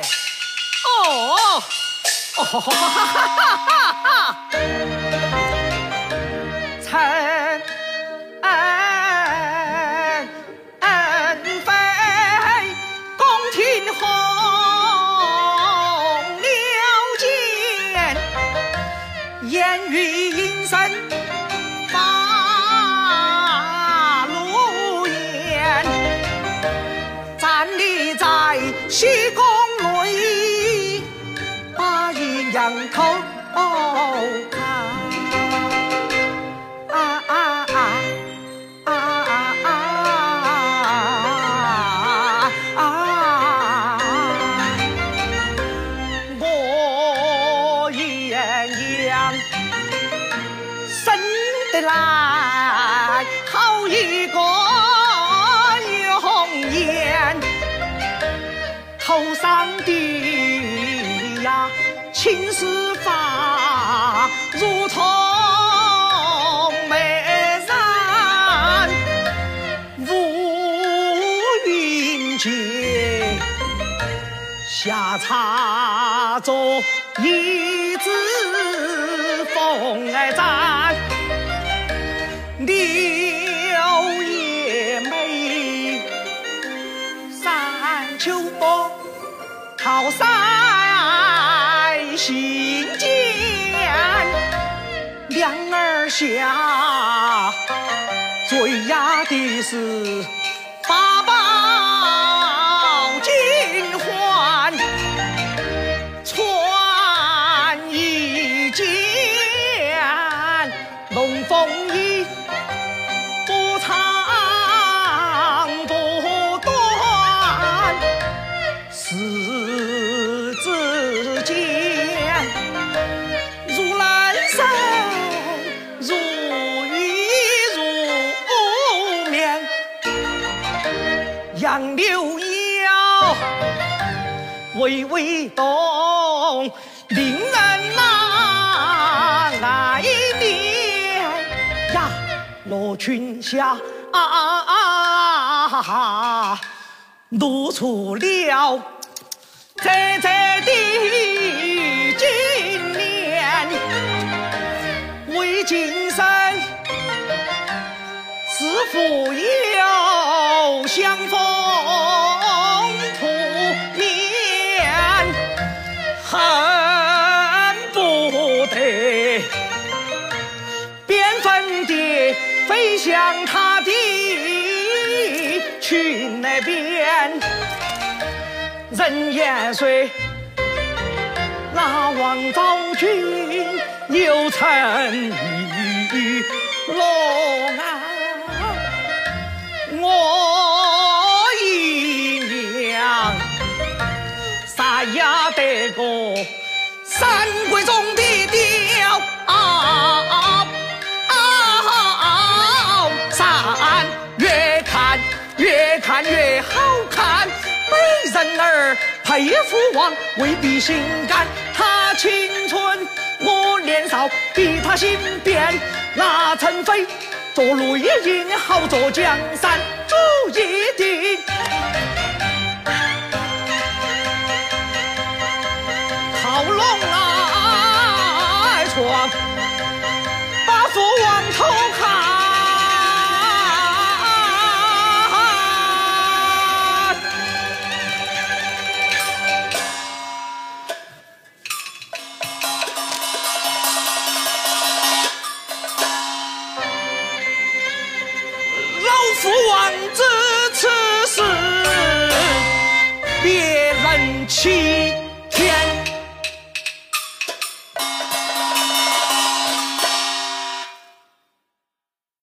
哦哦哈哈哈哈哈哈仰头看，啊啊啊啊啊啊！我艳阳生得来好一个容颜，头上的呀。青丝发如同美人，乌云间下插着一枝凤儿簪，柳叶眉，三秋波靠山。心间，两儿下，最压的是八宝金环，穿一件龙凤杨柳腰，微微动，令人难爱恋呀。罗裙下，露出了遮遮的飞向他的裙那边，人言说那王昭君有成玉龙啊，我姨娘。呀得个三闺中的雕三看越好看，美人儿佩服王未必心甘。他青春我年少，比他心变。那陈飞做绿荫，好做江山，cheese.